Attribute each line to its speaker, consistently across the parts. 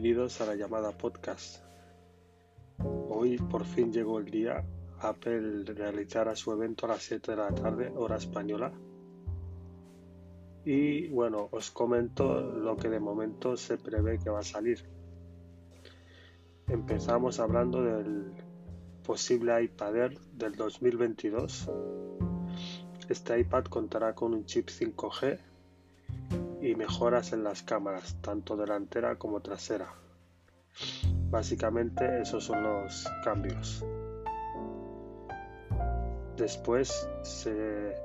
Speaker 1: Bienvenidos a la llamada podcast. Hoy por fin llegó el día. Apple realizará su evento a las 7 de la tarde, hora española. Y bueno, os comento lo que de momento se prevé que va a salir. Empezamos hablando del posible iPad Air del 2022. Este iPad contará con un chip 5G y mejoras en las cámaras, tanto delantera como trasera. Básicamente esos son los cambios. Después se,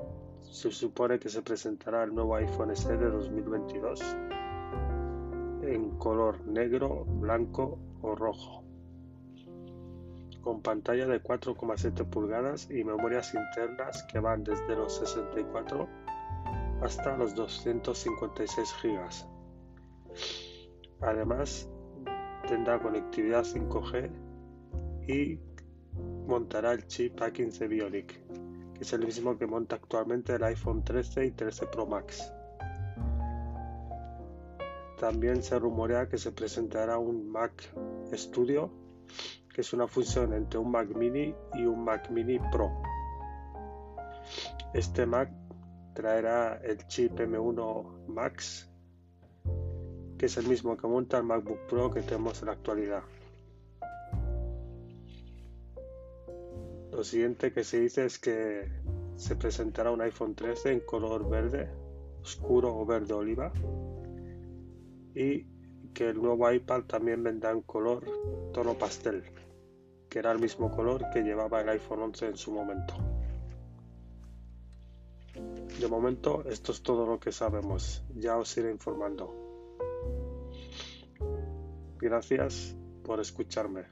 Speaker 1: supone que se presentará el nuevo iPhone SE de 2022 en color negro, blanco o rojo, con pantalla de 4,7 pulgadas y memorias internas que van desde los 64 hasta los 256 GB. Además, tendrá conectividad 5G y montará el chip A15 Bionic, que es el mismo que monta actualmente el iPhone 13 y 13 Pro Max. También se rumorea que se presentará un Mac Studio, que es una fusión entre un Mac Mini y un Mac Mini Pro. Este Mac traerá el chip M1 Max, que es el mismo que monta el MacBook Pro que tenemos en la actualidad. Lo siguiente que se dice es que se presentará un iPhone 13 en color verde oscuro o verde oliva y que el nuevo iPad también vendrá en color tono pastel, que era el mismo color que llevaba el iPhone 11 en su momento. De momento, esto es todo lo que sabemos. Ya os iré informando. Gracias por escucharme.